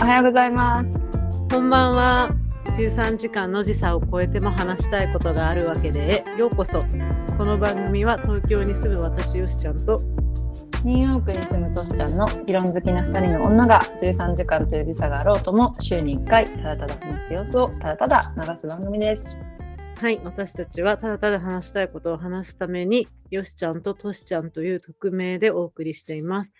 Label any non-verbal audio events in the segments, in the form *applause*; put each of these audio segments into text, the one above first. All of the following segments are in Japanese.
おはようございます。こんばんは。13時間の時差を超えても話したいことがあるわけで、ようこそ。この番組は東京に住む私よしちゃんと、ニューヨークに住むトシちゃんの議論好きな2人の女が13時間という時差があろうとも週に1回ただただ話す様子をただただ流す番組です。はい、私たちはただただ話したいことを話すために、よしちゃんととしちゃんという匿名でお送りしています。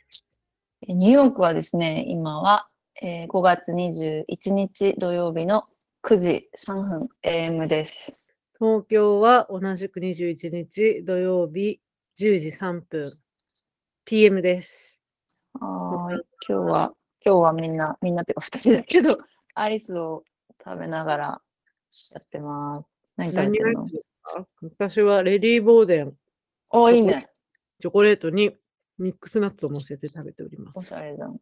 えニューヨークはですね、今は、えー5月21日土曜日の9時3分 AM です。東京は同じく21日土曜日10時3分 PM です。はーい今日は、今日はみんな、みんなっていうか2人だけど、*laughs* アイスを食べながらやってます。何食べ私はレディー・ボーデン、お、いいね。チョコレートにミックスナッツを乗せて食べておりまおす。しゃれだ。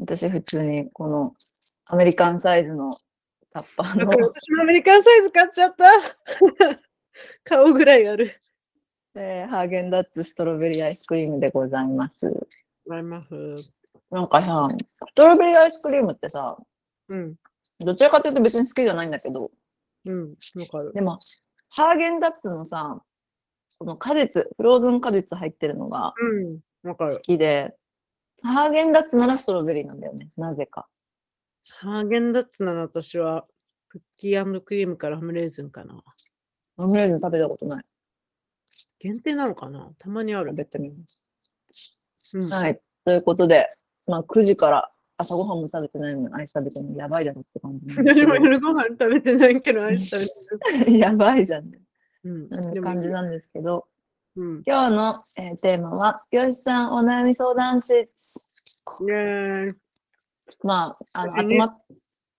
私普通にこのアメリカンサイズのタッパーの私もアメリカンサイズ買っちゃった。*laughs* 顔ぐらいある。えーハーゲンダッツストロベリーアイスクリームでございます。あります。なんかさ、ストロベリーアイスクリームってさ、うん。どちらかというと別に好きじゃないんだけど、うん。わかる。でも、ハーゲンダッツのさ、この果実、フローズン果実入ってるのがうん。わか好る。きで、ハーゲンダッツならストロベリーなんだよね、なぜか。ハーゲンダッツなら私はクッキークリームからハムレーズンかな。オムレーズン食べたことない。限定なのかな？たまにある食。べてみます。うん。はい。ということで、まあ9時から朝ごはんも食べてないのにアイス食べてるのやばいだろって感じ私 *laughs* もけ夜ご飯食べてないけど、アイス食べてる。ど。*laughs* やばいじゃんね。うん。感じなんですけど、うん。今日の、えーテーマは、よしさんお悩み相談室。イェーイ。まあ、あの集まっ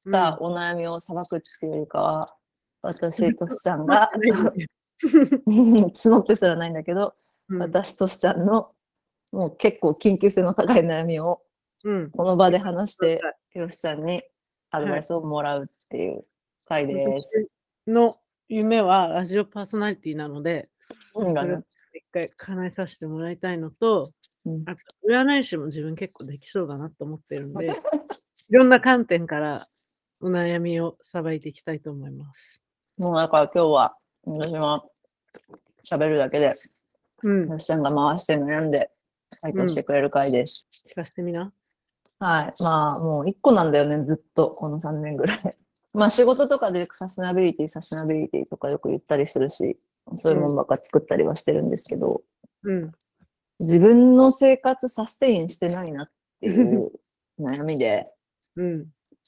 うんたお悩みをさばくっていうよりかは、私としちゃんが *laughs* 募ってすらないんだけど、うん私としちゃんのもう結構緊急性の高い悩みをうん。この場で話して、よしさんにアドバイスをもらうっていう回です。私の夢はラジオパーソナリティなので、うんだねそれを一回叶えさせてもらいたいのと、うんあと占い師も自分結構できそうだなと思ってるんで、*laughs* いろんな観点からお悩みをさばいていきたいと思います。もうだから今日は私は喋るだけで、うん。よしちゃんが回して悩んで回答してくれる回です。聞かせてみな。はい。まあもう一個なんだよね、ずっとこの3年ぐらい。まあ仕事とかでサステナビリティ、サステナビリティとかよく言ったりするし、そういうものばっか作ったりはしてるんですけど、うん。自分の生活 sustain してないなっていう *laughs* 悩みで、うん。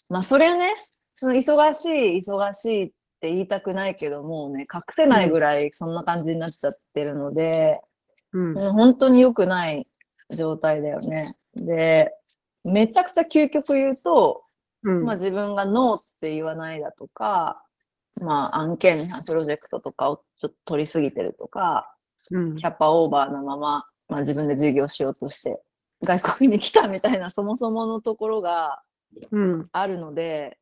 まあそれはね、忙しい、忙しいって言いたくないけど、もうね、隠せないぐらいそんな感じになっちゃってるので、うん。うん本当に良くない状態だよね。で、めちゃくちゃ究極言うと、うん。まあ自分がノーって言わないだとか、まあ案件、プロジェクトとかをちょっと取りすぎてるとか、うんキャパオーバーのまま、まあ自分で授業しようとして、外国に来たみたいなそもそものところがうん。あるので、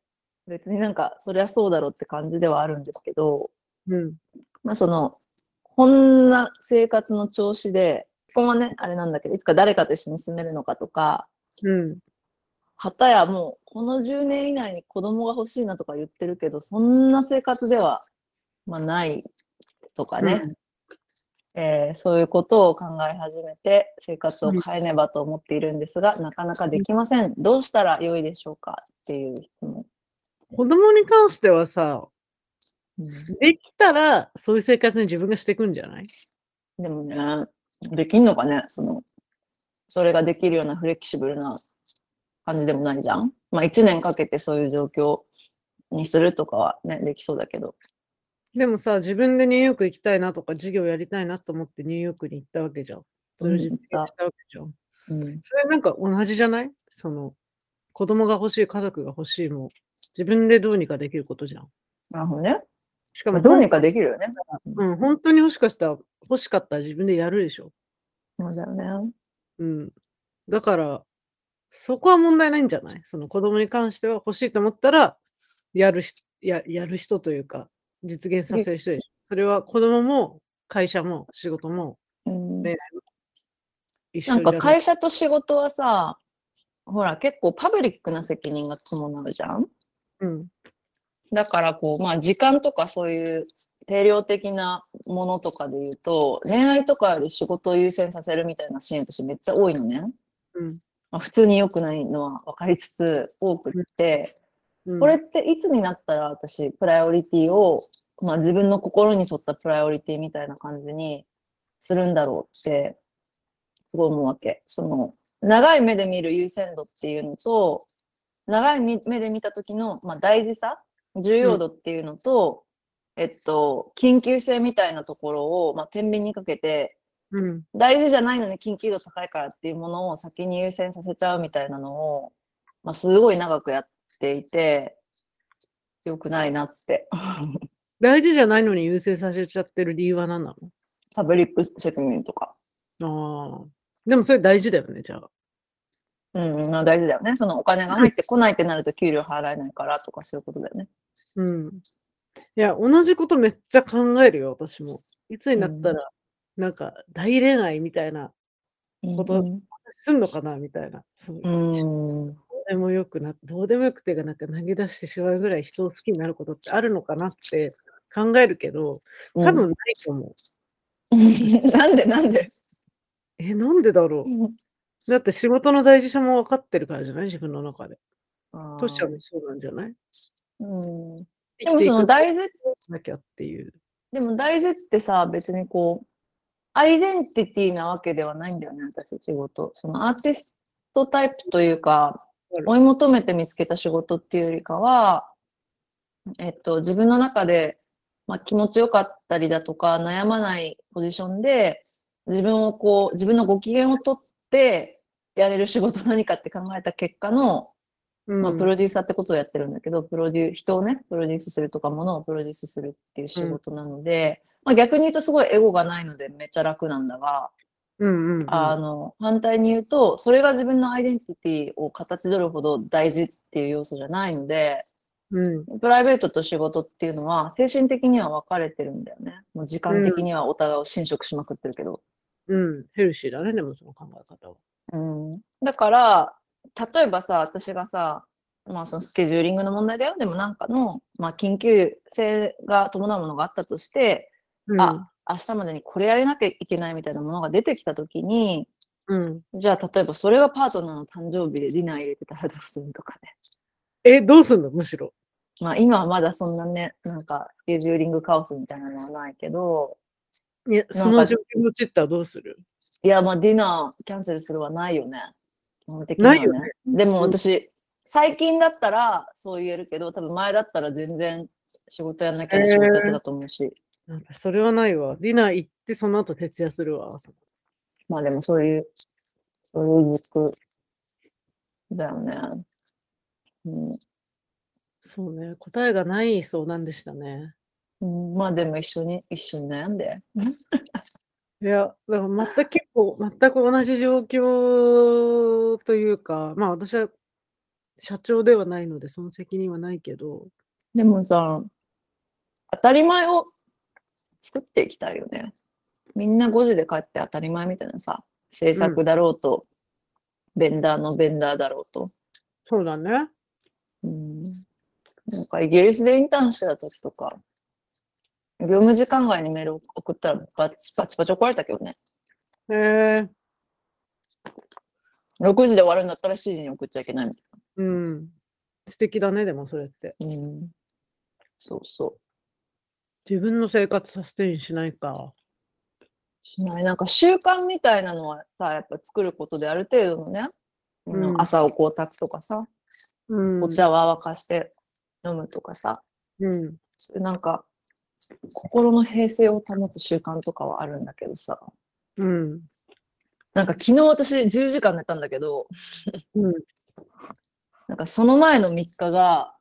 別になんかそりゃそうだろうって感じではあるんですけど、うん。まあその、こんな生活の調子で、ここはね、あれなんだけど、いつか誰かと一緒に住めるのかとか、うん。はたやもうこの10年以内に子供が欲しいなとか言ってるけど、そんな生活では、まあ、ないとかね、えーそういうことを考え始めて生活を変えねばと思っているんですが、なかなかできません。どうしたら良いでしょうかっていう質問。子供に関してはさ、うんできたらそういう生活に自分がしていくんじゃない？でもね、できんのかね？その、それができるようなフレキシブルな感じでもないじゃんまあ1年かけてそういう状況にするとかはね、できそうだけど。でもさ、自分でニューヨーク行きたいなとか、授業やりたいなと思ってニューヨークに行ったわけじゃん。それを実現したわけじゃん。うん。それなんか同じじゃない？その、子供が欲しい、家族が欲しいも、自分でどうにかできることじゃん。なるほどね。しかも、まあどうにかできるよね。うん、本当に欲しかったら、欲しかったら自分でやるでしょ。そうだよね。うん。だから、そこは問題ないんじゃない？その子供に関しては欲しいと思ったら、やるしややる人というか、実現させる人でしょ。それは子供も会社も仕事もうん恋愛も一緒なんか会社と仕事はさ、ほら、結構パブリックな責任が伴うじゃんうん。だからこう、まあ時間とかそういう定量的なものとかで言うと、恋愛とかより仕事を優先させるみたいなシーンとしてめっちゃ多いのね。うん。まあ、普通に良くないのは分かりつつ多くって、うんこれっていつになったら私、プライオリティを、まあ自分の心に沿ったプライオリティみたいな感じにするんだろうって、すごい思うわけ。その、長い目で見る優先度っていうのと、長い目で見た時の、まあ、大事さ、重要度っていうのと、えっと、緊急性みたいなところを、まあ、天秤にかけて、うん。大事じゃないのに緊急度高いからっていうものを先に優先させちゃうみたいなのを、まあ、すごい長くやっていて、良くないなって。*laughs* 大事じゃないのに優先させちゃってる理由は何なパブリック責任とか。のああ。でもそれ大事だよね、じゃあ。うん、まあ大事だよね。そのお金が入ってこないってなると給料払えないからとかそういうことだよね。うん。いや、同じことめっちゃ考えるよ、私も。いつになったら、なんか大恋愛みたいな、ことうんすんのかなみたいな。そうん。うでもよくな、どうでもよくてがなんか投げ出してしまうぐらい人を好きになることってあるのかなって考えるけど、多分ないと思う。うんなんでなんで、*laughs* え、なんでだろう。だって仕事の大事さも分かってるからじゃない？自分の中で。あトシちゃんーもそうなんじゃない？うん、生でもその大事なきゃっていう。でも大事ってさ、別にこう、アイデンティティなわけではないんだよね、私、仕事。そのアーティストタイプというか、追い求めて見つけた仕事っていうよりかは、えっと、自分の中で、まあ、気持ちよかったりだとか、悩まないポジションで、自分をこう、自分のご機嫌をとって、やれる仕事何かって考えた結果の、うん。まあ、プロデューサーってことをやってるんだけど、プロデュー、人をね、プロデュースするとか、ものをプロデュースするっていう仕事なので、まあ逆に言うとすごいエゴがないのでめっちゃ楽なんだが、うんうんうん、あの、反対に言うと、それが自分のアイデンティティを形取るほど大事っていう要素じゃないので、うんプライベートと仕事っていうのは精神的には分かれてるんだよね。もう時間的にはお互いを侵食しまくってるけど。うん、ヘルシーだね、でもその考え方は。うん、だから、例えばさ、私がさ、まあそのスケジューリングの問題だよ。でもなんかの、まあ緊急性が伴うものがあったとして、うん、あ、明日までにこれやれなきゃいけないみたいなものが出てきたときに、うん。じゃあ例えばそれがパートナーの誕生日でディナー入れてたらどうするとかね。え、どうすんの？むしろ。まあ今はまだそんなね、なんかスケジューリングカオスみたいなのはないけど、いや、その状況のちったらどうする？いやまあディナーキャンセルするはないよね。基本的にはね。ないよねでもうん私、最近だったらそう言えるけど、多分前だったら全然仕事やんなきゃ仕事やってたと思うし、なんかそれはないわ。ディナー行って、その後徹夜するわ。朝まあでもそういう、そういう軸だよね。うんそうね、答えがない相談でしたね。うん、まあでも一緒に、一緒に悩んで。*laughs* いや、だから全く結構、全く同じ状況というか、まあ私は社長ではないので、その責任はないけど、でもさ、当たり前を作っていきたいよね。みんな5時で帰って当たり前みたいなさ、制作だろうと、ベンダーのベンダーだろうと。そうだね。うん、なんかイギリスでインターンしてた時とか、業務時間外にメールを送ったらバチバチバチ怒られたけどね。へえ6時で終わるんだったら7時に送っちゃいけないみたいうん。素敵だね、でもそれって。な。うん、そうそ自分の生活サステインしないか？う。しない。なんか習慣みたいなのはさ、やっぱ作ることである程度のね、うん朝をこう炊くとかさ、うん。お茶は沸かして飲むとかさ、うん。なんか、心の平静を保つ習慣とかはあるんだけどさ、うん。なんか昨日私10時間寝たんだけど、うん。*laughs* なんかその前の3日が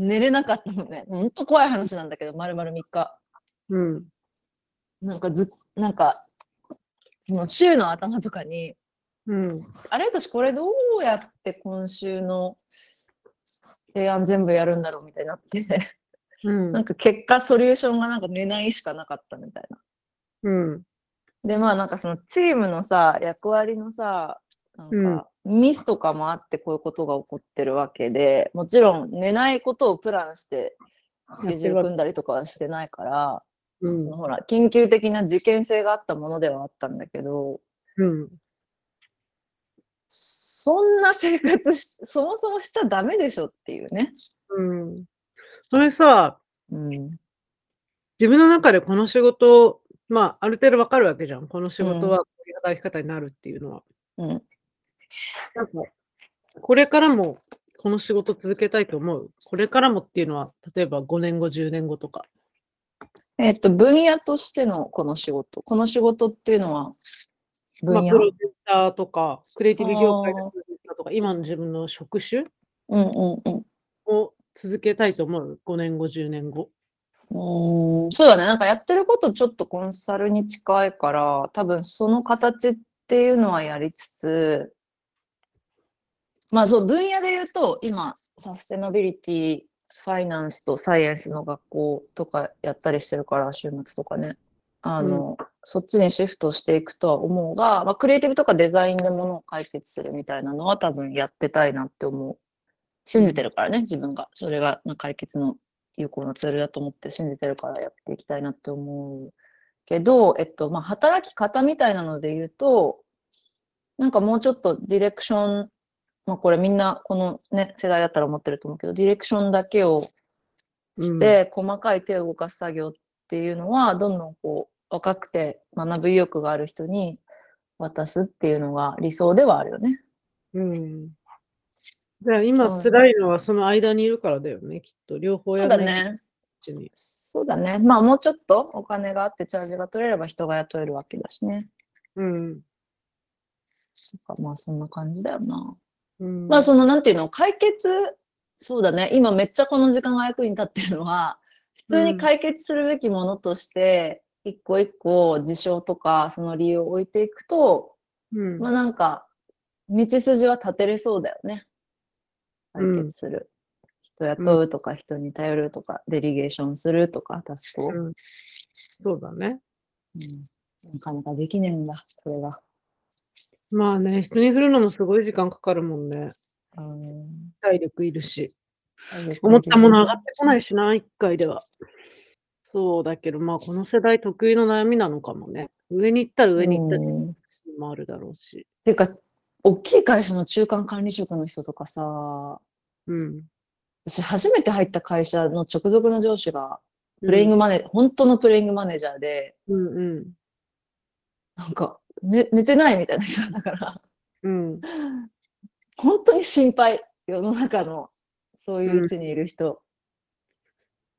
寝れなかったのね。ほんと怖い話なんだけど、丸々3日。うん。なんかず、なんか、その週の頭とかに、うん。あれ私これどうやって今週の提案全部やるんだろうみたいになって、うん *laughs* なんか結果ソリューションがなんか寝ないしかなかったみたいな。うん。で、まあなんかそのチームのさ、役割のさ、なんか、うんミスとかもあってこういうことが起こってるわけで、もちろん寝ないことをプランしてスケジュール組んだりとかはしてないから、うんそのほら、緊急的な事件性があったものではあったんだけど、うん。そんな生活し、そもそもしちゃダメでしょっていうね。うん。それさ、うん。自分の中でこの仕事、まあ、ある程度わかるわけじゃん。この仕事はこういう働き方になるっていうのは。うん。なんか、これからもこの仕事続けたいと思う？これからもっていうのは、例えば5年後、10年後とか。えっと、分野としてのこの仕事。この仕事っていうのは、分まあ、野。プロデューサーとか、クリエイティブ業界のプロデューサーとか、今の自分の職種？うんうんうん。を続けたいと思う？5年後、10年後。うーんそうだね。なんかやってることちょっとコンサルに近いから、多分その形っていうのはやりつつ、まあそう、分野で言うと、今、サステナビリティ、ファイナンスとサイエンスの学校とかやったりしてるから、週末とかね。あの、そっちにシフトしていくとは思うが、まあ、クリエイティブとかデザインでものを解決するみたいなのは多分やってたいなって思う。信じてるからね、自分が。それがまあ解決の有効なツールだと思って信じてるからやっていきたいなって思うけど、えっと、まあ、働き方みたいなので言うと、なんかもうちょっとディレクション、まあ、これみんなこのね、世代だったら思ってると思うけど、ディレクションだけをして、細かい手を動かす作業っていうのは、どんどんこう、若くて学ぶ意欲がある人に渡すっていうのが理想ではあるよね。うん。じゃあ今辛いのはその間にいるからだよね、きっと。両方やらないだね。うちに。そうだね。まあもうちょっとお金があってチャージが取れれば人が雇えるわけだしね。うん。そっかまあそんな感じだよな。うん、まあそのなんていうの、解決、そうだね。今めっちゃこの時間が役に立ってるのは、普通に解決するべきものとして、一個一個事象とかその理由を置いていくと、うんまあなんか、道筋は立てれそうだよね。解うん決する。人雇うとか、人に頼るとか、デリゲーションするとか、タスクを、うんそうだね。うんなかなかできねえんだ、これが。まあね、人に振るのもすごい時間かかるもんね。うん体力いるし。思ったもの上がってこないしな、一回では。そうだけど、まあこの世代特有の悩みなのかもね。上に行ったら上に行ったりうんもあるだろうし。ていうか、大きい会社の中間管理職の人とかさ、うん。私初めて入った会社の直属の上司が、プレイングマネ、本当のプレイングマネージャーで、うんうん。なんか、ね、寝てないみたいな人だから、うん。本当に心配、世の中の、そういううちにいる人。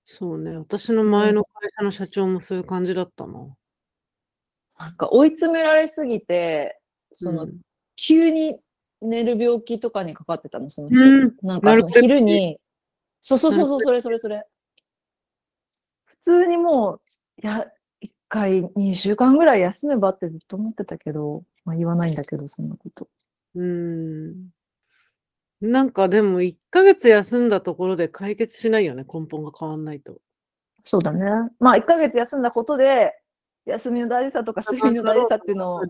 そうね。私の前の会社の社長もそういう感じだったな。なんか追い詰められすぎて、その、うん急に寝る病気とかにかかってたの、その人。うんなんかその昼に、そうそうそうそう、それそれそれ。普通にもう、いや、一回、2週間ぐらい休めばってずっと思ってたけど、まあ言わないんだけど、そんなこと。うーん。なんかでも1ヶ月休んだところで解決しないよね、根本が変わんないと。そうだね。まあ1ヶ月休んだことで、休みの大事さとか睡眠の大事さっていうのを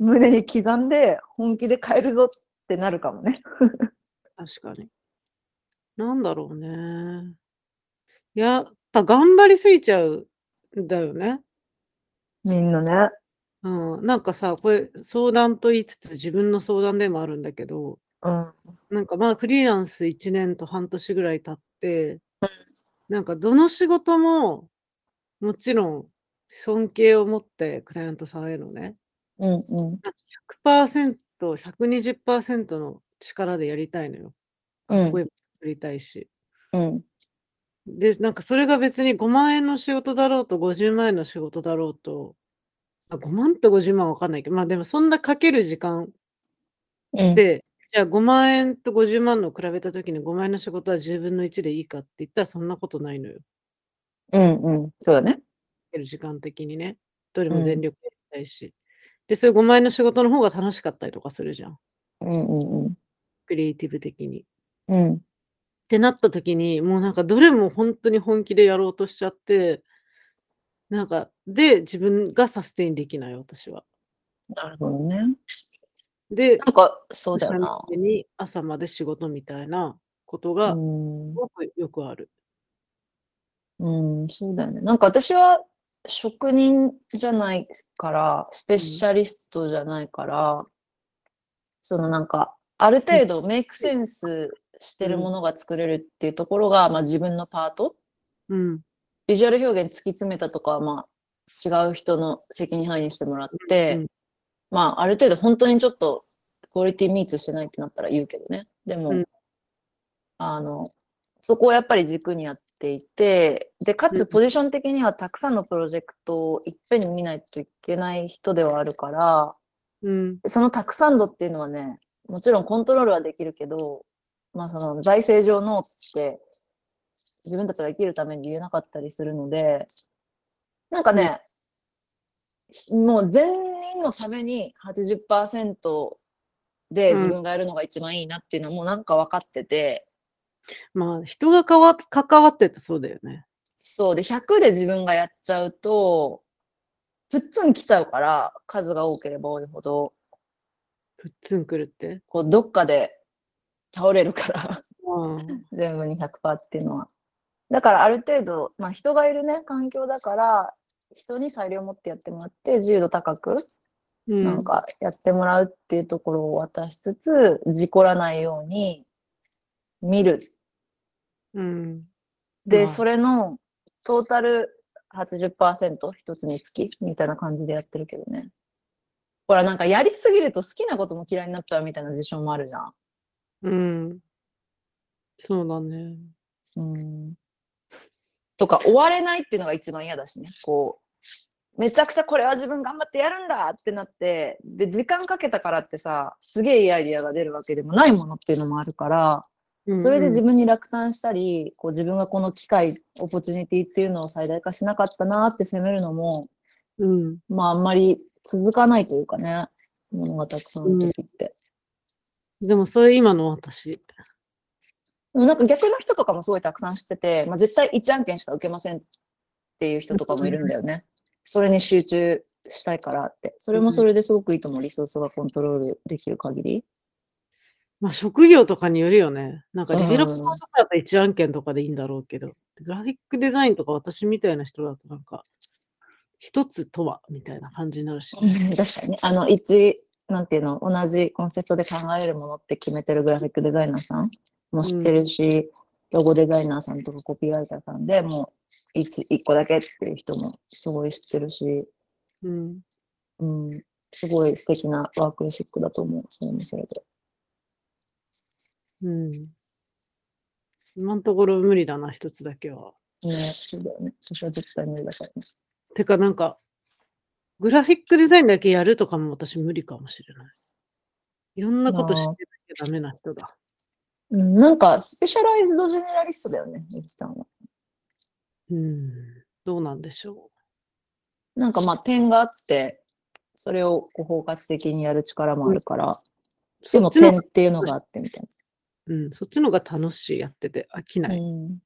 胸に刻んで、本気で変えるぞってなるかもね。*laughs* 確かに。なんだろうね。やっぱ頑張りすぎちゃうんだよね。みんなね。うん。なんかさ、これ相談と言いつつ自分の相談でもあるんだけど、うん。なんかまあフリーランス1年と半年ぐらい経って、なんかどの仕事ももちろん尊敬を持ってクライアントさんへのね、うんうん。100%、120%の力でやりたいのよ。うんこういうの作りたいし。うん。で、なんかそれが別に5万円の仕事だろうと50万円の仕事だろうと、あ5万と50万はわかんないけど、まあでもそんなかける時間うん。で、じゃあ5万円と50万の比べたときに5万円の仕事は10分の1でいいかって言ったらそんなことないのよ。うんうん。そうだね。かける時間的にね。どれも全力でやりたいし。で、そういう5万円の仕事の方が楽しかったりとかするじゃん。うんうんクリエイティブ的に。っうん。うん。てなった時に、もうなんかどれも本当に本気でやろうとしちゃって、なんか、で、自分がサステインできない、私は。なるほどね。で、なんか、そうだよな。朝に朝まで仕事みたいなことうが、すん。ごくよくある。うん、そうだよね。なんか私は職人じゃないから、スペシャリストじゃないから、そのなんか、ある程度メイクセンスしてるものが作れるっていうところが、まあ自分のパート。うん。ビジュアル表現突き詰めたとかは、まあ違う人の責任範囲にしてもらって、うんまあある程度本当にちょっとクオリティミーツしてないってなったら言うけどね。でも、うんあの、そこをやっぱり軸にやっていて、で、かうんつポジション的にはたくさんのプロジェクトをいっぺんに見ないといけない人ではあるから、うん。そのたくさん度っていうのはね、もちろんコントロールはできるけど、まあその財政上のって自分たちが生きるために言えなかったりするので、なんかね、もう全員のために80%で自分がやるのが一番いいなっていうのもなんか分かってて、まあ、人がかわ関わっててそうだよね。そうで100で自分がやっちゃうと、プッツン来ちゃうから、数が多ければ多いほど、プッツンくるって？こうどっかで倒れるから。うん。全部に100%っていうのは。だからある程度、まあ、人がいるね環境だから人に裁量を持ってやってもらって自由度高くうん。なんかやってもらうっていうところを渡しつつ事故らないように見る。うん。で、まあそれのトータル80%一つにつきみたいな感じでやってるけどね。ほらなんかやりすぎると好きなことも嫌いになっちゃうみたいな事象もあるじゃん。うん。そうだね。うんとか終われないっていうのが一番嫌だしねこうめちゃくちゃこれは自分頑張ってやるんだってなってで時間かけたからってさすげえいいアイディアが出るわけでもないものっていうのもあるからそれで自分に落胆したりこう自分がこの機会オポチュニティっていうのを最大化しなかったなって責めるのもうん。まああんまり続かないというかねものがたくさんある時って。でもそれ今の私。でもなんか逆の人とかもすごいたくさん知ってて、まあ、絶対1案件しか受けませんっていう人とかもいるんだよね。*laughs* それに集中したいからって。それもそれですごくいいと思う。リソースがコントロールできる限り。まあ職業とかによるよね。なんかデベロッパーうんとかだったら一案件とかでいいんだろうけど、グラフィックデザインとか私みたいな人だとなんか、一つとはみたいな感じになるし。確かにね。あの、一、なんていうの、同じコンセプトで考えれるものって決めてるグラフィックデザイナーさんも知ってるし、ロゴデザイナーさんとかコピーライターさんでもう一一個だけっていう人もすごい知ってるし、うん。うん、すごい素敵なワークシックだと思う。それもそれで。うん。今のところ無理だな、一つだけは。ね、そうだよね。私は絶対無理だからね。てかなんか、グラフィックデザインだけやるとかも私無理かもしれない。いろんなことしてなきゃダメな人だ。うん、なんか、スペシャライズドジェネラリストだよね、ゆきちゃんは。うん。どうなんでしょなんかまあ、点があって、それをこう包括的にやる力もあるから、う。でも点っていうのがあってみたいうん、そっちのが楽しい、やってて飽きなな。いっうん、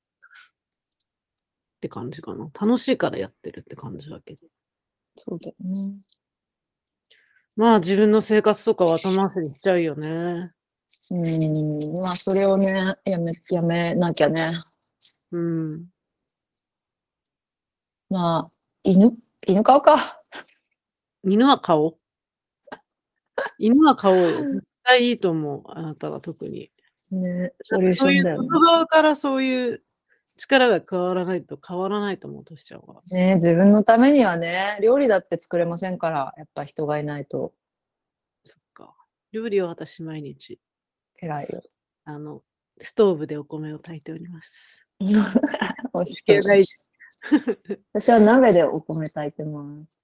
て感じかな。楽しいからやってるって感じだけど。そうだよね。まあ自分の生活とかは後回しにしちゃうよね。うん、まあ、それをね、やめ、やめなきゃね。うん。まあ、犬、犬飼うか？犬は買おう。犬は買おうよ。絶対いいと思う。あなたは特に。ね、そういう外。側からそういう力が加わらないと変わらないと思うとしちゃうわ。ね、自分のためにはね、料理だって作れませんから、やっぱ人がいないとそっか。料理は私毎日、偉いよ。あの、ストーブでお米を炊いております。地形大事。*laughs* 私は鍋でお米炊いてます。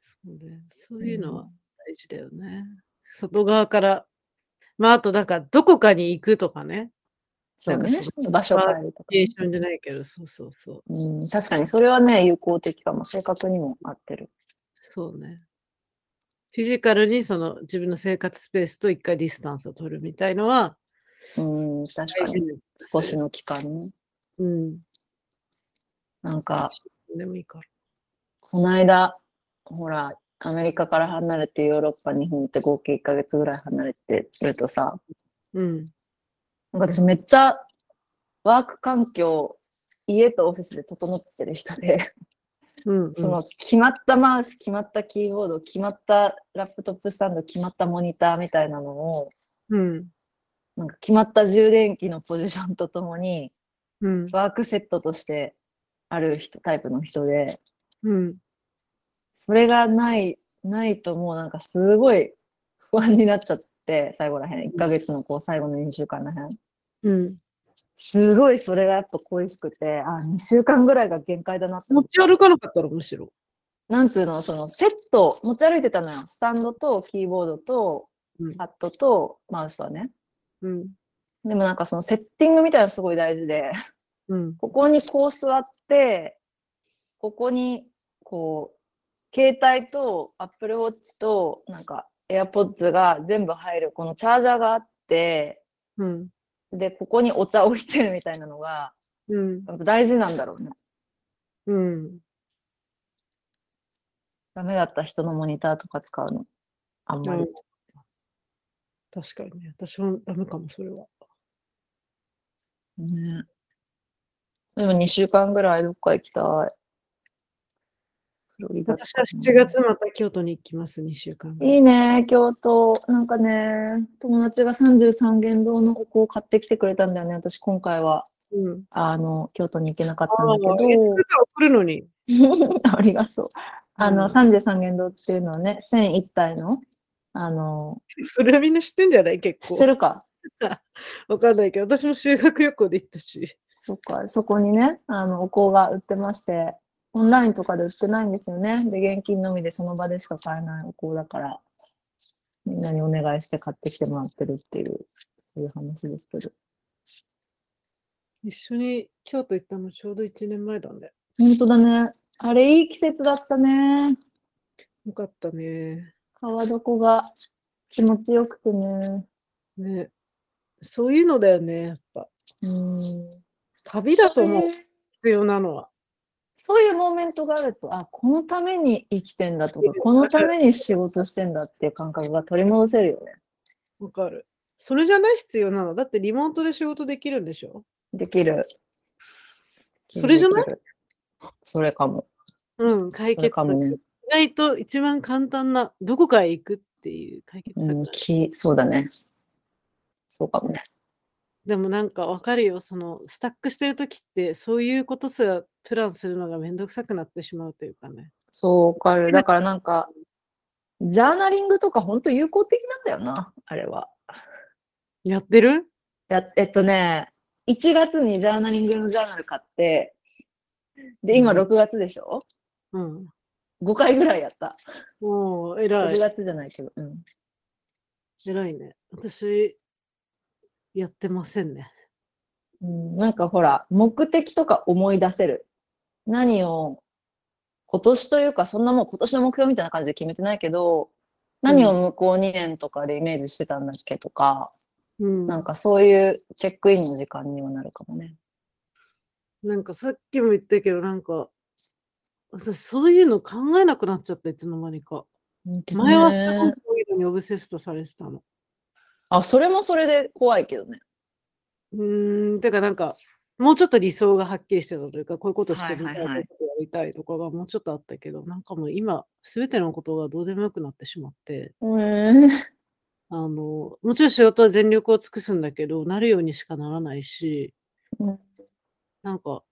そうね。そういうのは大事だよね。外側から。まあ、あと、なんか、どこかに行くとかね。そうねなんかそ。場所変えるとかションじゃないけど、そうそうそう。うん、確かにそれはね、有効的かも。正確にも合ってる。そうね。フィジカルにその自分の生活スペースと一回ディスタンスを取るみたいのはうん、確かに少しの期間ね。うん。なんか、でもいいから。この間、ほら、アメリカから離れてヨーロッパ、日本って合計1ヶ月ぐらい離れてるとさ、うん。なんか私めっちゃワーク環境、家とオフィスで整ってる人で、うん、うん。その決まったマウス、決まったキーボード、決まったラップトップスタンド、決まったモニターみたいなのを、うん。なんか決まった充電器のポジションとともに、うん。ワークセットとしてある人、タイプの人で、うん。それがない、ないともうなんかすごい不安になっちゃって、最後らへん。1ヶ月のこう最後の2週間らへん。うん。すごいそれがやっぱ恋しくて、あ、2週間ぐらいが限界だなって思って。持ち歩かなかったらむしろ。なんつうの、そのセット持ち歩いてたのよ。スタンドとキーボードとうん。パッドとマウスはね。うん。でもなんかそのセッティングみたいなのすごい大事で、うん。ここにこう座って、ここにこう、携帯と Apple Watch となんか AirPods が全部入るこのチャージャーがあって、うん。で、ここにお茶置いてるみたいなのがうん。大事なんだろうね。うん。ダメだった人のモニターとか使うの。あんまり。確かにね。私もダメかも、それは。ね。でも2週間ぐらいどっか行きたい。私はかね7月また京都に行きます、2週間。いいね、京都。なんかね、友達が33元堂のお香を買ってきてくれたんだよね。私今回は、うん。あの、京都に行けなかったんだけ言ってくれたら送るのに。ど、*laughs* ありがとう。あの、うん33元堂っていうのはね、1000一体の、あの、それはみんな知ってんじゃない？結構。知ってるか？*laughs* わかんないけど、私も修学旅行で行ったし。そっか、そこにね、あの、お香が売ってまして、オンラインとかで売ってないんですよね。で、現金のみでその場でしか買えないお香だから、みんなにお願いして買ってきてもらってるっていう、そういう話ですけど。一緒に京都行ったのちょうど1年前だね。本当だね。あれ、いい季節だったね。よかったね。川床が気持ちよくてね。ね。そういうのだよね、やっぱ。うん。旅だと思う必要なのは。そういうモーメントがあると、あ、このために生きてんだとか、*laughs* このために仕事してんだっていう感覚が取り戻せるよね。わかる。それじゃない必要なの？だってリモートで仕事できるんでしょ？できる。それじゃない？それかも。うん、解決策。かもね。意外と一番簡単な、どこかへ行くっていう解決策うん。きそうだね。そうかもね。でもなんかわかるよ。そのスタックしてる時ってそういうことすらプランするのがめんどくさくなってしまうというかね。そう、わかる。だからなんか、ジャーナリングとか本当有効的なんだよな、あれは。やってる？や、えっとね、1月にジャーナリングのジャーナル買って、で、今うん6月でしょ？うん。?5 回ぐらいやった。もう偉6い。月じゃないけど。うん。偉いね。私、やってませんね。うん、なんかほら、目的とか思い出せる。何を、今年というか、そんなもう今年の目標みたいな感じで決めてないけど、何を向こう2年とかでイメージしてたんだっけとか、うん。なんかそういうチェックインの時間にはなるかもね。なんかさっきも言ったけど、なんか、私そういうの考えなくなっちゃった、いつの間にか。前はすごいそういうのにオブセストされてたの。あ、それもそれで怖いけどね。うーん、てかなんか、もうちょっと理想がはっきりしてたというか、こういうことしてみたい、はいはいはいこういうことやりたいとかがもうちょっとあったけど、なんかもう今、すべてのことがどうでもよくなってしまって、うん。あの、もちろん仕事は全力を尽くすんだけど、なるようにしかならないし、なんか、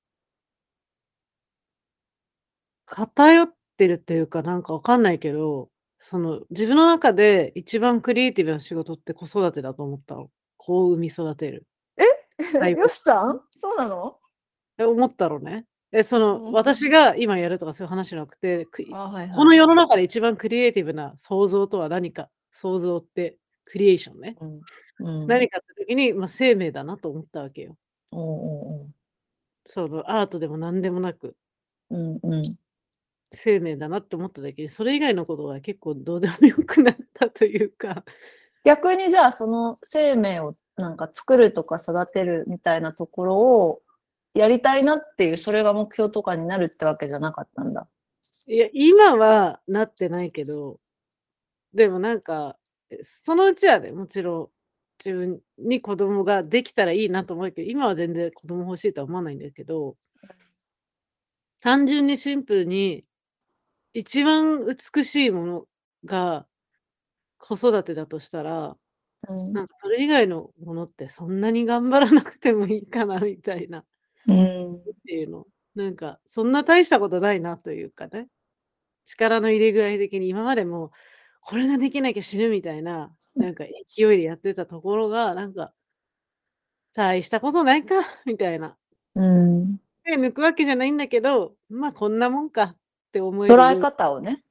偏ってるっていうか、なんかわかんないけど、その、自分の中で一番クリエイティブな仕事って子育てだと思ったの。子を産み育てる。よしちゃん？そうなの？え、思ったのね。え、その、うん私が今やるとかそういう話じゃなくて、くあ、はいはい。この世の中で一番クリエイティブな創造とは何か。創造って、クリエーションね。うん。うん。何かって時に、まあ、生命だなと思ったわけよ。そのアートでも何でもなく、おううんうん。生命だなって思っただけで、それ以外のことが結構どうでもよくなったというか、逆にじゃあその生命をなんか作るとか育てるみたいなところをやりたいなっていうそれが目標とかになるってわけじゃなかったんだ。いや、今はなってないけど、でもなんか、そのうちはね、もちろん、自分に子供ができたらいいなと思うけど、今は全然子供欲しいとは思わないんだけど単純にシンプルに、一番美しいものが子育てだとしたら、うん。なんかそれ以外のものってそんなに頑張らなくてもいいかなみたいな。うん。*laughs* っていうの、なんかそんな大したことないなというかね。力の入れ具合的に今までも、これができなきゃ死ぬみたいな、なんか勢いでやってたところが、なんか大したことないか *laughs* みたいな。うん。手抜くわけじゃないんだけど、ま、こんなもんかって思える捉え方をね、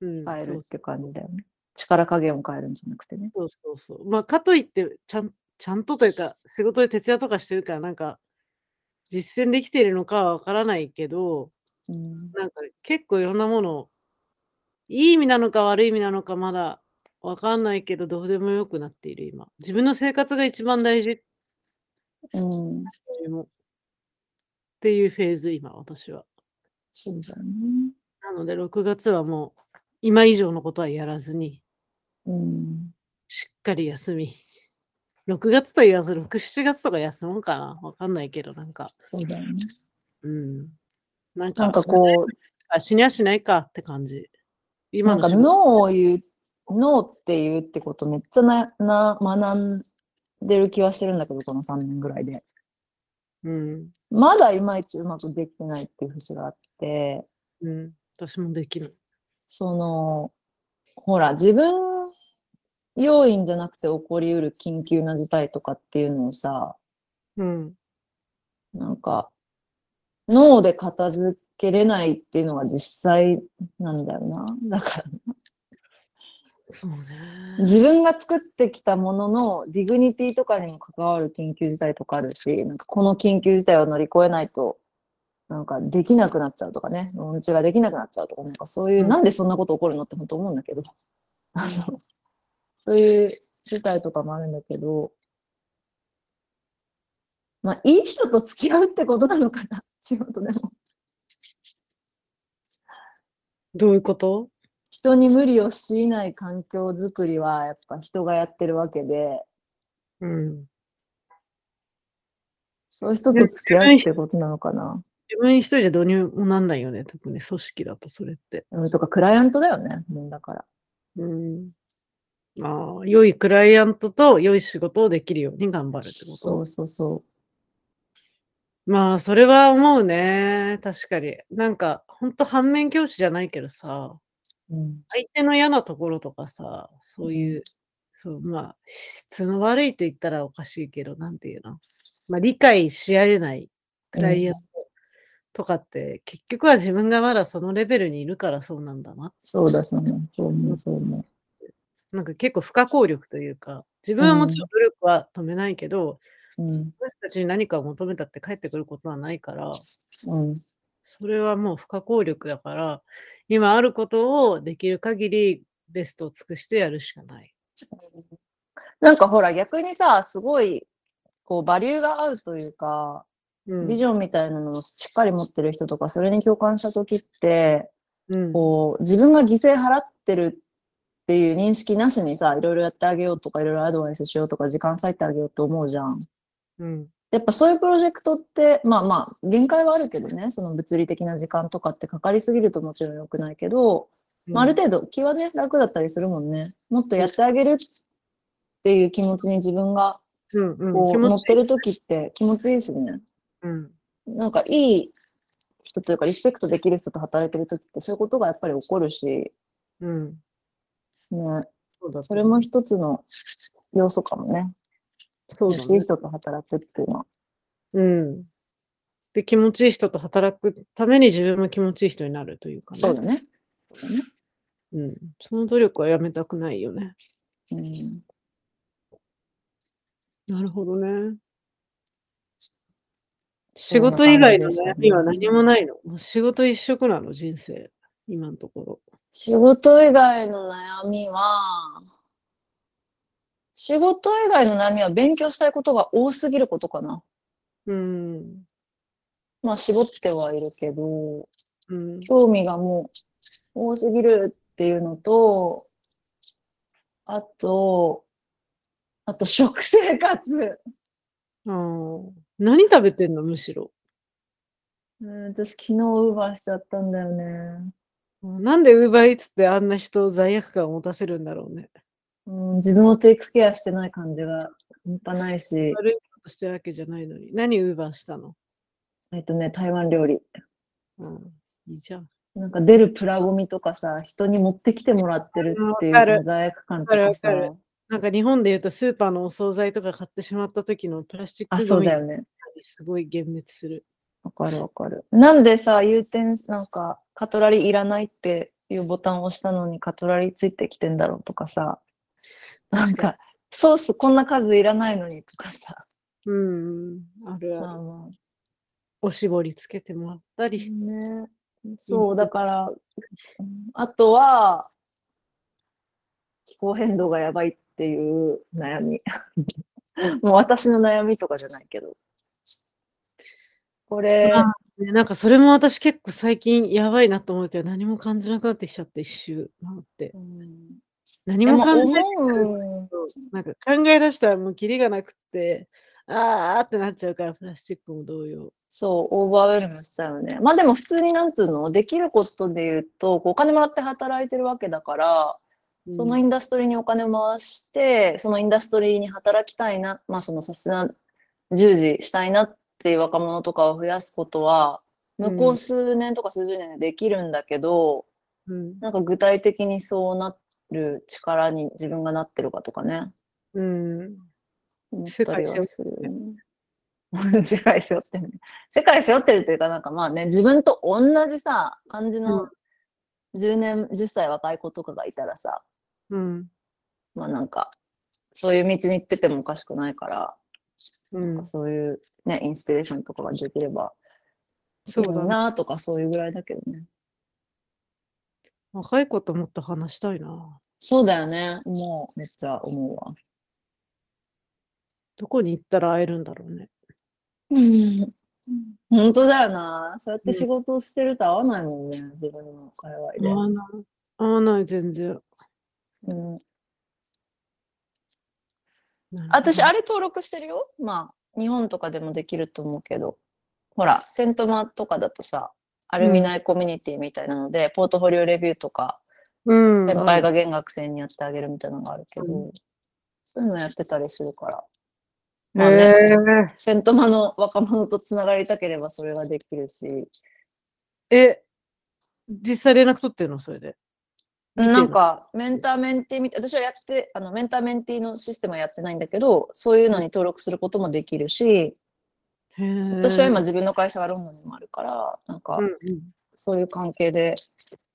うん、変えるって感じだよね。力加減を変えるんじゃなくてね。そうそうそう。ま、かといって、ちゃんちゃんとというか、仕事で徹夜とかしてるから、なんか、実践できているのかは分からないけど、うん。なんか結構いろんなものいい意味なのか悪い意味なのかまだ分かんないけど、どうでもよくなっている今。自分の生活が一番大事。うん。っていうフェーズ、今、私は。そうだよね。なので6月はもう、今以上のことはやらずにうん。しっかり休み。*laughs* 6月と言わず、6、7月とか休もうかな、分かんないけど、なんか。そうだよね。うん。なんなんか、かこうあ、死にゃしないかって感じ。なんか今の仕事ノーを言う、ノーって言うってことめっちゃなな学んでる気はしてるんだけど、この3年ぐらいで。うん。まだいまいちうまくできてないっていう節があって、うん。私もできる。その、ほら、自分要因じゃなくて起こりうる緊急な事態とかっていうのをさ、うん。なんか、 no で片付けれないっていうのが実際なんだよな。だから、そうね。自分が作ってきたものの dignity とかにも関わる緊急事態とかあるし、なんかこの緊急事態を乗り越えないと、なんかできなくなっちゃうとかね、音痴ができなくなっちゃうとか、なん。かそういう、うん。なんでそんなこと起こるのって本当思うんだけど、あの、そういう事態とかもあるんだけど、まあ、いい人と付き合うってことなのかな、*laughs* 仕事でも。どういうこと？人に無理を強いない環境づくりは、やっぱ人がやってるわけで、うん。そういう人と付き合うってことなのかな。自分一人じゃどうにもなんないよね、特に組織だとそれって。うん、とか、クライアントだよね、もうだから。うん。ああ、良いクライアントと良い仕事をできるように頑張るってこと？そうそうそまあ、それは思うね。確かに。なんか、ほんと反面教師じゃないけどさ、う。うん。相手の嫌なところとかさ、そういう、そう、まあ、質の悪いと言ったらおかしいけど、なんていうの？まあ、理解し合えないクライアントとかって、結局は自分がまだそのレベルにいるからそうなんだな。そうだ、そう思う、そう思う、そう思なんか結構不可抗力というか、自分はもちろん努力は止めないけど、う。うん。私たちに何かを求めたって帰ってくることはないから、うん。それはもう不可抗力だから、今あることをできる限りベストを尽くしてやるしかない。*laughs* なんかほら、逆にさ、すごい、こう、バリューが合うというか、うんビジョンみたいなのをしっかり持ってる人とか、それに共感したときって、うんこう、自分が犠牲払ってるっていう認識なしにさ、いろいろやってあげようとか、いろいろアドバイスしようとか、時間割いてあげようと思うじゃん。うん。やっぱそういうプロジェクトって、まあまあ、限界はあるけどね、その物理的な時間とかってかかりすぎるともちろん良くないけど、まあ、ある程度気はね、楽だったりするもんね。もっとやってあげるっていう気持ちに自分がうんうん。こう持ちってる時って気持ちいいしね。うん。なんかいい人というかリスペクトできる人と働いてる時ってそういうことがやっぱり起こるし、うんね、そうだそれも一つの要素かもね。そうだね。気持ちいい人と働くっていうのは。うん。で、気持ちいい人と働くために自分も気持ちいい人になるというかね。そうだね。そうだねうん。その努力はやめたくないよね。うんなるほどね。仕事以外の悩みは何もないの？もう仕事一色なの、人生。今のところ。仕事以外の悩みは、仕事以外の悩みは勉強したいことが多すぎることかな。うん。まあ絞ってはいるけど、うん。興味がもう多すぎるっていうのと、あと、あと食生活。あー何食べてんのむしろ。うん、私昨日ウーバーしちゃったんだよね。うんなんで Uber Eats ってあんな人を罪悪感を持たせるんだろうね。うん、自分をテイクケアしてない感じが半端ないし、悪いことしてるわけじゃないのに。何 Uber したの？えっとね、台湾料理。うん。いいじゃん。なんか出るプラゴミとかさ、人に持ってきてもらってるっていう罪悪感とわかさ、なんか日本で言うとスーパーのお惣菜とか買ってしまった時のプラスチッあ、クゴミそうだよね。すごい幻滅する。わかるわかる。なんでさ、有点なんか、カトラリーいらないっていうボタンを押したのにカトラリーついてきてんだろうとかさ、なん確かか、ソースこんな数いらないのにとかさ、うん。あるある。おしぼりつけてもらったあ、り。ね。そう、だから、うんあとは、気候変動がやばいっていう悩み。*laughs* もう私の悩みとかじゃないけど。これ、まあねなんかそれも私結構最近やばいなと思うけど何も感じなくなってきちゃって一周回って。うん何でもも感じないなんか考え出したらもうキリがなくって、あーってなっちゃうからプラスチックも同様。そう、オーバーウェルムしちゃうよね。まあでも普通になんつうの、できることで言うと、こうお金もらって働いてるわけだから、そのインダストリーにお金を回して、そのインダストリーに働きたいな、まあそのサステナ従事したいなっていう若者とかを増やすことは、向こう数年とか数十年でできるんだけど、うん。なんか具体的にそうなる力に自分がなってるかとかね。うん。思世界背負するよね。*laughs* 世界背負ってるね。世界背負ってるというか、なんかまあね、自分と同じさ、感じの10年、10歳若い子とかがいたらさ、うん。まあなんか、そういう道に行っててもおかしくないから、うん。そういうね、インスピレーションとかができればそうだね。なとかそういうぐらいだけどね。若い子ともっと話したいな。そうだよね。もうめっちゃ思うわ。どこに行ったら会えるんだろうね。うん。本当だよな。そうやっうんて仕事をしてると合わないもんね、自分の界隈で。会わない。会わない、全然。うん、私、あれ登録してるよ。まあ、日本とかでもできると思うけど。ほら、セントマとかだとさ、アルミナイコミュニティみたいなので、ポートフォリオレビューとか、うん。先輩が現学生にやってあげるみたいなのがあるけど、うそういうのやってたりするから。あまあね、ね。セントマの若者とつながりたければそれができるし、え、実際連絡取ってるの？それで。なんか、メンターメンティーみたい、私はやって、あの、メンターメンティーのシステムはやってないんだけど、そういうのに登録することもできるし、私は今、自分の会社がロンドンにもあるから、なんかうん、うんそういう関係で、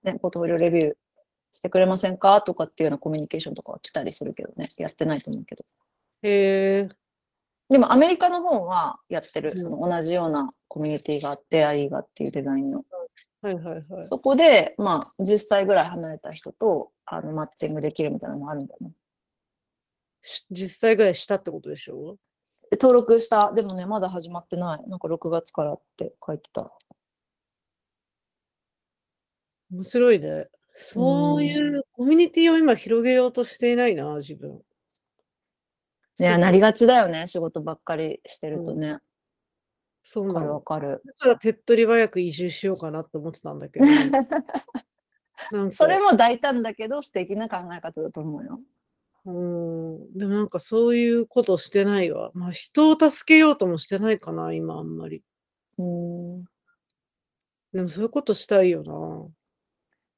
ね、ポートフォリオレビューしてくれませんかとかっていうようなコミュニケーションとかは来たりするけどね、やってないと思うけど。へえ。でもアメリカの方はやってる、うんその同じようなコミュニティがあって、アイーガっていうデザインの。はいはいはい。そこで、まあ、10歳ぐらい離れた人とあのマッチングできるみたいなのもあるんだよね。し実際ぐらいしたってことでしょ？で登録した。でもね、まだ始まってない。なんか6月からって書いてた。面白いね。そういうコミュニティを今広げようとしていないな、自分。いや、なりがちだよね。仕事ばっかりしてるとね。そうなの。わかる。だから手っ取り早く移住しようかなって思ってたんだけど。*laughs* なんかそれも大胆だけど素敵な考え方だと思うよ。うん。でもなんかそういうことしてないわ。まあ人を助けようともしてないかな、今あんまり。うん。でもそういうことしたいよな。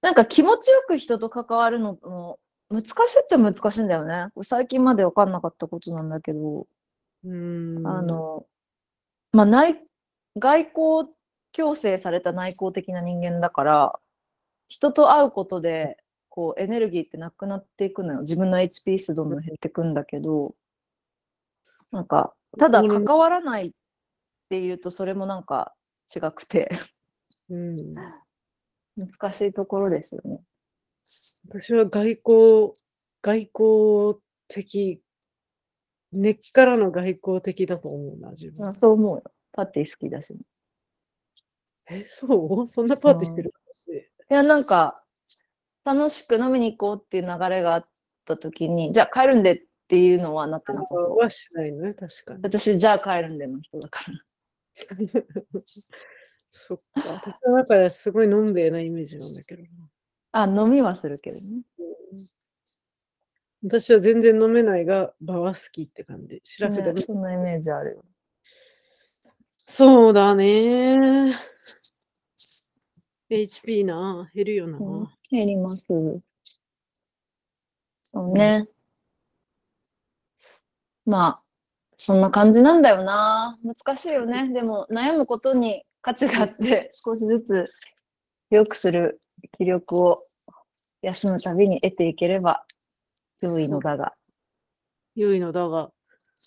なんか気持ちよく人と関わるのも難しいっちゃ難しいんだよね。最近まで分かんなかったことなんだけど、うん。あの、まあ、内、外交強制された内向的な人間だから、人と会うことで、こう、エネルギーってなくなっていくのよ。自分の HP 数どんどん減っていくんだけど、なんか、ただ関わらないっていうと、それもなんか違くて、うん。難しいところですよね。私は外交、外交的、根っからの外交的だと思うな、自分。まあそう思うよ。パッティ好きだし。え、そう？*laughs* そんなパーティーしてる？私。いや、なんか、楽しく飲みに行こうっていう流れがあった時に、じゃあ帰るんでっていうのはなってなさそう。はしないね、確かに。私、じゃあ帰るんでの人だから。*laughs* そっか、私の中ではすごいのんべえなイメージなんだけどな。あ、飲みはするけどね。私は全然飲めないが、場は好きって感じ。シラフでね、そんなイメージあるよ。そうだね。HP な、減るよな。うん、減ります。そうね。まあ、そんな感じなんだよな。難しいよね。でも、悩むことに価値があって、少しずつ良くする気力を休むたびに得ていければ良いのだが。良いのだが、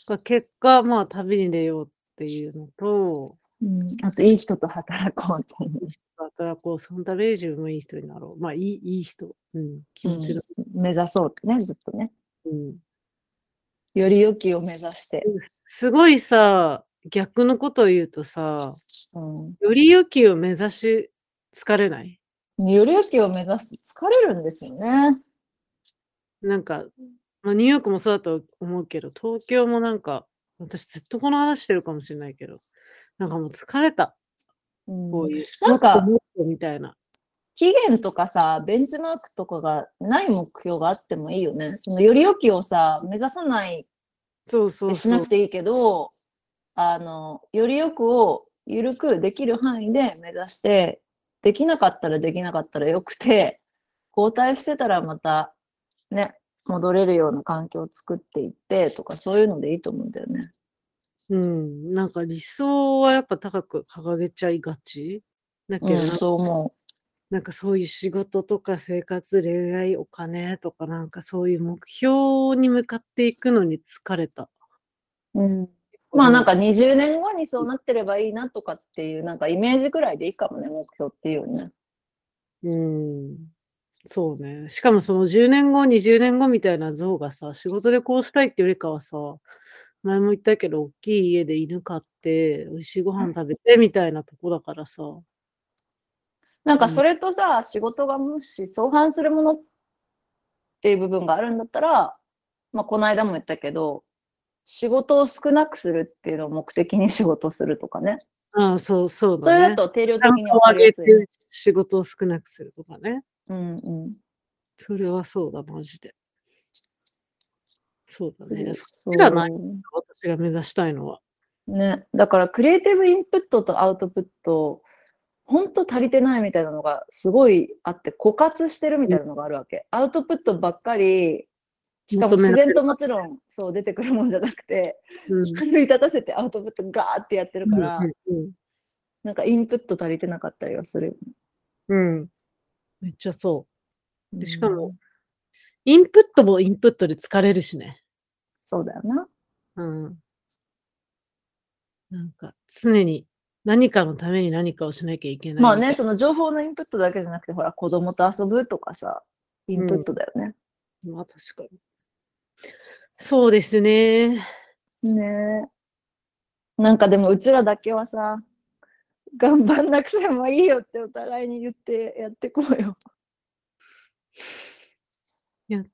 が結果、まあ、旅に出ようっていうのと、うん、あと、いい人と働こうっていう。いい人と働こう、そのために自分もいい人になろう。まあ、いいいい人、うん、気持ちの、うん目指そうってね、ずっとね。うんより良きを目指して。すごいさ、逆のことを言うとさ、うん、より良きを目指し疲れない？より良きを目指すと疲れるんですよね。なんか、まあ、ニューヨークもそうだと思うけど、東京もなんか、私ずっとこの話してるかもしれないけど、なんかもう疲れた。うんこういう。なんかみたいな。期限とかさ、ベンチマークとかがない目標があってもいいよね。そのより良きをさ、目指さないそうそうし。なくていいけど、あの、より良くを緩くできる範囲で目指して、できなかったらできなかったらよくて、交代してたらまたね、戻れるような環境を作っていってとか、そういうのでいいと思うんだよね。うん。なんか理想はやっぱ高く掲げちゃいがちだけど、うん、そう思なんかそういう仕事とか生活、恋愛、お金とかなんかそういう目標に向かっていくのに疲れた。う。うん、まあなんか20年後にそうなってればいいなとかっていうなんかイメージぐらいでいいかもね、目標っていうよね。うん。そうね。しかもその10年後、20年後みたいな像がさ、仕事でこうしたいってよりかはさ、前も言ったけど、大きい家で犬飼って、美味しいご飯食べてみたいなとこだからさ。なんかそれとさ、仕事がもし相反するものっていう部分があるんだったら、まあこの間も言ったけど、仕事を少なくするっていうのを目的に仕事をするとかね。ああ、そう、そうそれだね。だと定量的に分かりやすい。て仕事を少なくするとかね。うんうん。それはそうだ、マジで。そうだね。そそっちじゃない、う私が目指したいのは。ね。だからクリエイティブインプットとアウトプット、本当足りてないみたいなのがすごいあって、枯渇してるみたいなのがあるわけ。アウトプットばっかり、しかも自然ともちろんそう出てくるもんじゃなくて、うん奮い立たせてアウトプットガーってやってるから、うんうんなんかインプット足りてなかったりはするよね。うん、うんめっちゃそう。でしかもうんインプットもインプットで疲れるしね。そうだよな。うん。なんか常に何かのために何かをしなきゃいけないまあね、その情報のインプットだけじゃなくて、ほら、子供と遊ぶとかさ、インプットだよね。まあ確かに。そうですね。ねえ。なんかでも、うちらだけはさ、頑張んなくてもいいよってお互いに言ってやってこうよ。*laughs* っ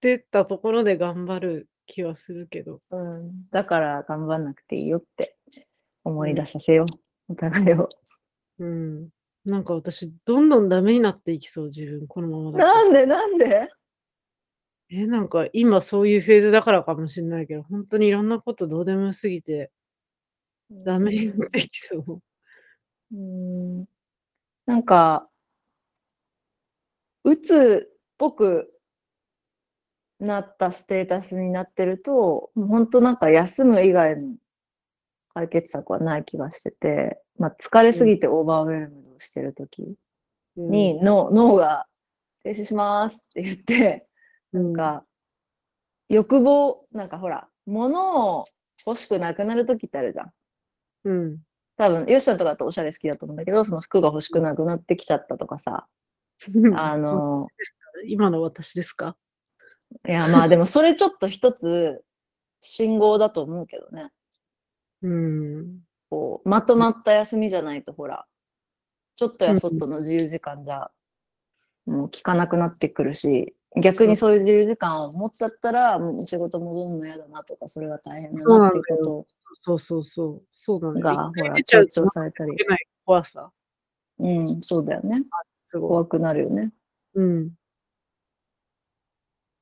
てったところで頑張る気はするけど。うん。だから頑張んなくていいよって思い出させよう。お互いを。うん。なんか私、どんどんダメになっていきそう、自分、このままだと。なんで？なんで？え、なんか今そういうフェーズだからかもしれないけど、本当にいろんなことどうでもよすぎて、ダメになっていきそう。うん。なんか、うつっぽくなったステータスになってると、もう本当なんか休む以外の解決策はない気がしてて、まあ疲れすぎてオーバーウェルムドしてる時うんに、脳脳が停止しますって言って、なんか、欲望、なんかほら、物を欲しくなくなる時ってあるじゃん。うん。多分、ヨシさんとかだとおしゃれ好きだと思うんだけど、その服が欲しくなくなってきちゃったとかさ、あの、今の私ですか？いや、まあでもそれちょっと一つ信号だと思うけどね。うん。こう、まとまった休みじゃないと、ほら、ちょっとやそっとの自由時間じゃ、もう効かなくなってくるし、逆にそういう自由時間を持っちゃったら、もう仕事戻るの嫌だなとか、それは大変だなっていうこそうそうそう。そうなとのが、ほら、強調されたり。怖さ。うん、そうだよね。すごい。怖くなるよね。うん。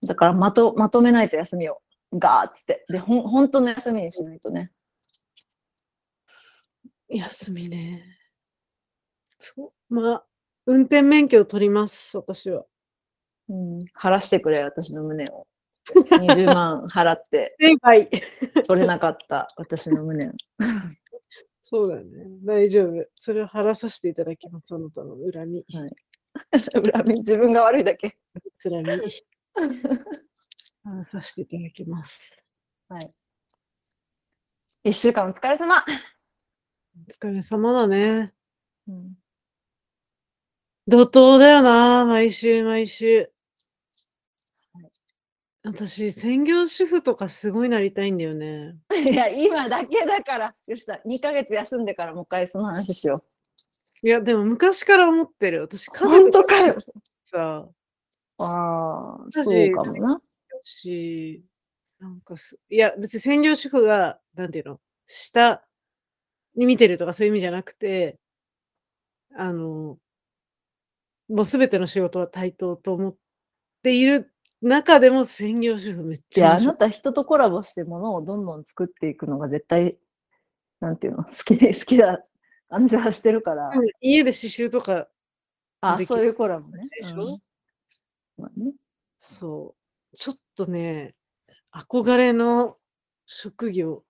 だからまと、まとめないと休みを。ガーッつって。で、ほん、本当の休みにしないとね。休みね。そう。まあ、運転免許を取ります、私は。うん。晴らしてくれ、私の胸を。20万払って *laughs* 正解。取れなかった私の胸を。そうだよね。大丈夫。それを晴らさせていただきます、あなたの恨み。はい *laughs* 恨み、自分が悪いだけ。つらみ。*laughs* 晴らさせていただきます。はい。一週間お疲れ様。お疲れ様だね。うん、怒涛だよな、毎週毎週はい。私、専業主婦とかすごいなりたいんだよね。*laughs* いや、今だけだから。よしだ、2ヶ月休んでからもう一回その話しよいや、でも昔から思ってる。私、う。家事とか本当かよ。さ、ああ、私そうかもな。し、なんかす、いや、別に専業主婦が、なんていうの、下に見てるとかそういう意味じゃなくて、あの、もうすべての仕事は対等と思っている中でも専業主婦めっいや、ちゃ面白あないた人とコラボしてものをどんどん作っていくのが絶対、なんていうの、好き、*laughs* 好きだ感じはしてるから。うん家で刺繍とか、あ、そういうコラボね。でしょ？うんまあね、そう、ちょっとね、憧れの職業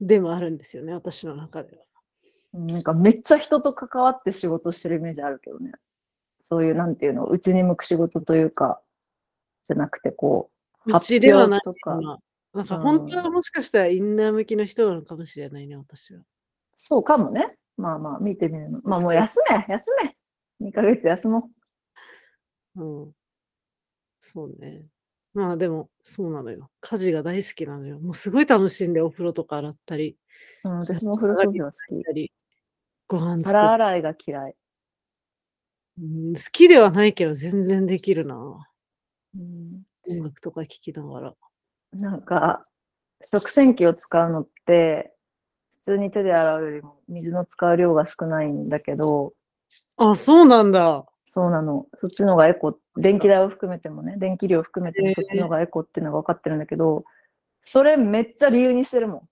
でもあるんですよね、私の中では。うんなんかめっちゃ人と関わって仕事してるイメージあるけどね。そういう、なんていうの、うちに向く仕事というか、じゃなくて、こう、うちではない発表とかな。なんかうん本当はもしかしたらインナー向きの人なのかもしれないね、私は。そうかもね。まあまあ、見てみるの。まあもう休め、休め。2ヶ月休もうん。そうね。まあでも、そうなのよ。家事が大好きなのよ。もうすごい楽しんでお風呂とか洗ったり、う。うん、私もお風呂掃除は好したりご飯き。作っ皿洗いが嫌い。うん好きではないけど全然できるな。うん、音楽とか聴きながら。なんか、食洗機を使うのって、普通に手で洗うよりも水の使う量が少ないんだけど、あ、そうなんだ。そうなの。そっちの方がエコ、電気代を含めてもね、電気量含めてもそっちの方がエコっていうのが分かってるんだけど、それめっちゃ理由にしてるも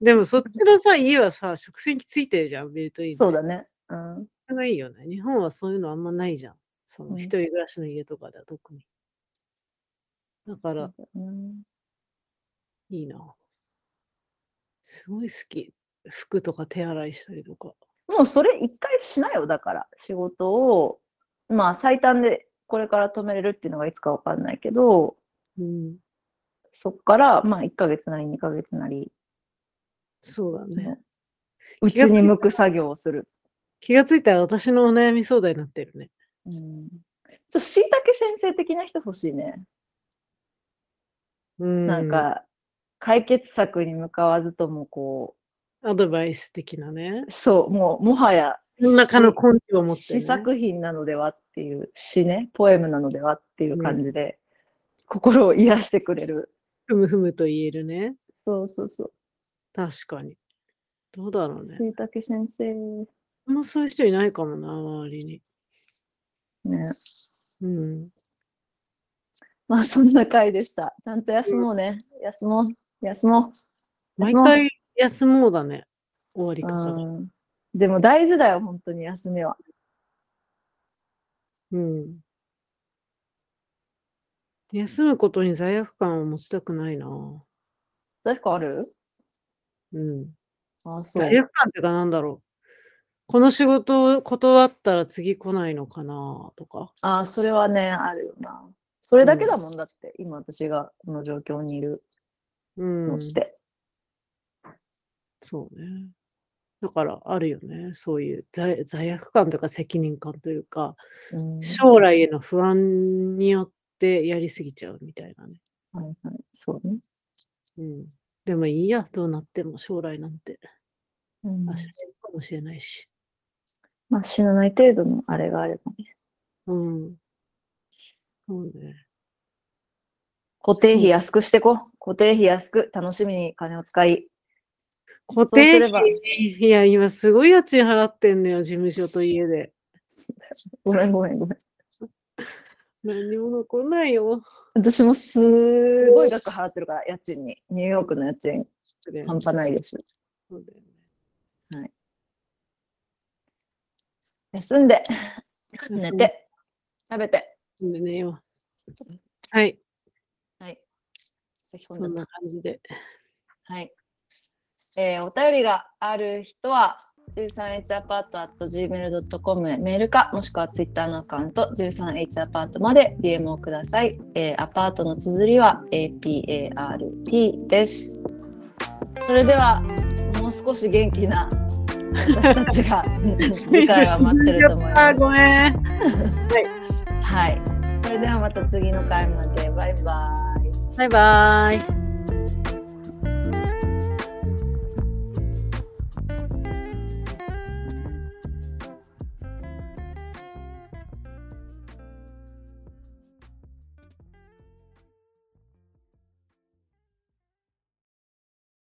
ん。でもそっちのさ、家はさ、食洗機ついてるじゃん、ベルトインで。そうだね。うん。それがいいよね。日本はそういうのあんまないじゃん。そのうん一人暮らしの家とかでは特に。だから、うんいいな。すごい好き。服とか手洗いしたりとか。もうそれ一回しなよ、だから。仕事を、まあ最短でこれから止めれるっていうのがいつか分かんないけど、うん。そっから、まあ1ヶ月なり2ヶ月なり、そうだね。うちに向く作業をする。気がついたら私のお悩み相談になってるね。うん。ちょっとしいたけ先生的な人欲しいね。うん。なんか、解決策に向かわずともこアドバイス的なね。う、そう、もう、もはや、何らかの根拠を持って、ね。詩作品なのではっていう、詩ね、ポエムなのではっていう感じで、心を癒してくれる。ふむふむと言えるね。そうそうそう。確かに。どうだろうねし。いたけ先生。あんまそういう人いないかもな、周りに。ね。うん。まあ、そんな回でした。ちゃんと休もうね。休もう。休ももう毎回休もうだね。終わりう。方が。うん。でも大事だよ、本当に休みは。うん。休むことに罪悪感を持ちたくないな。誰かある？うん。あ、そう。罪悪感ってかなんだろう。この仕事を断ったら次来ないのかなとか。あ、それはね、あるよな。それだけだもんだって、今私がこの状況にいるうん。のって。そうね。だからあるよね。そういう罪罪悪感とか責任感というか、うん将来への不安によってやりすぎちゃうみたいなね。はいはい。そうね。うん。でもいいや、どうなっても将来なんて。うん明日死ぬかもしれないし。まあ死なない程度のあれがあればね。うん。そうね。固定費安くしてこ。固定費安く、楽しみに金を使い。固定そうすれば費、いや、今すごい家賃払ってんのよ、事務所と家で。ごめんごめんごめん。何にも残んないよ。私もすごい額払ってるから、家賃に。ニューヨークの家賃、そう半端ないです。だよね。休んで、寝て、食べて。でねよ。はい、はい。咳込そんな。感じで。はい。えーお便りがある人は、13h アパート at gmail.com へメールか、もしくは Twitter のアカウント、13h アパートまで DM をください。えーアパートの綴りは APART です。それでは、もう少し元気な私たちが *laughs* 次回は待ってると思います。ごめん。はい。それではまた次の回まで。バイバイ。バイバイ。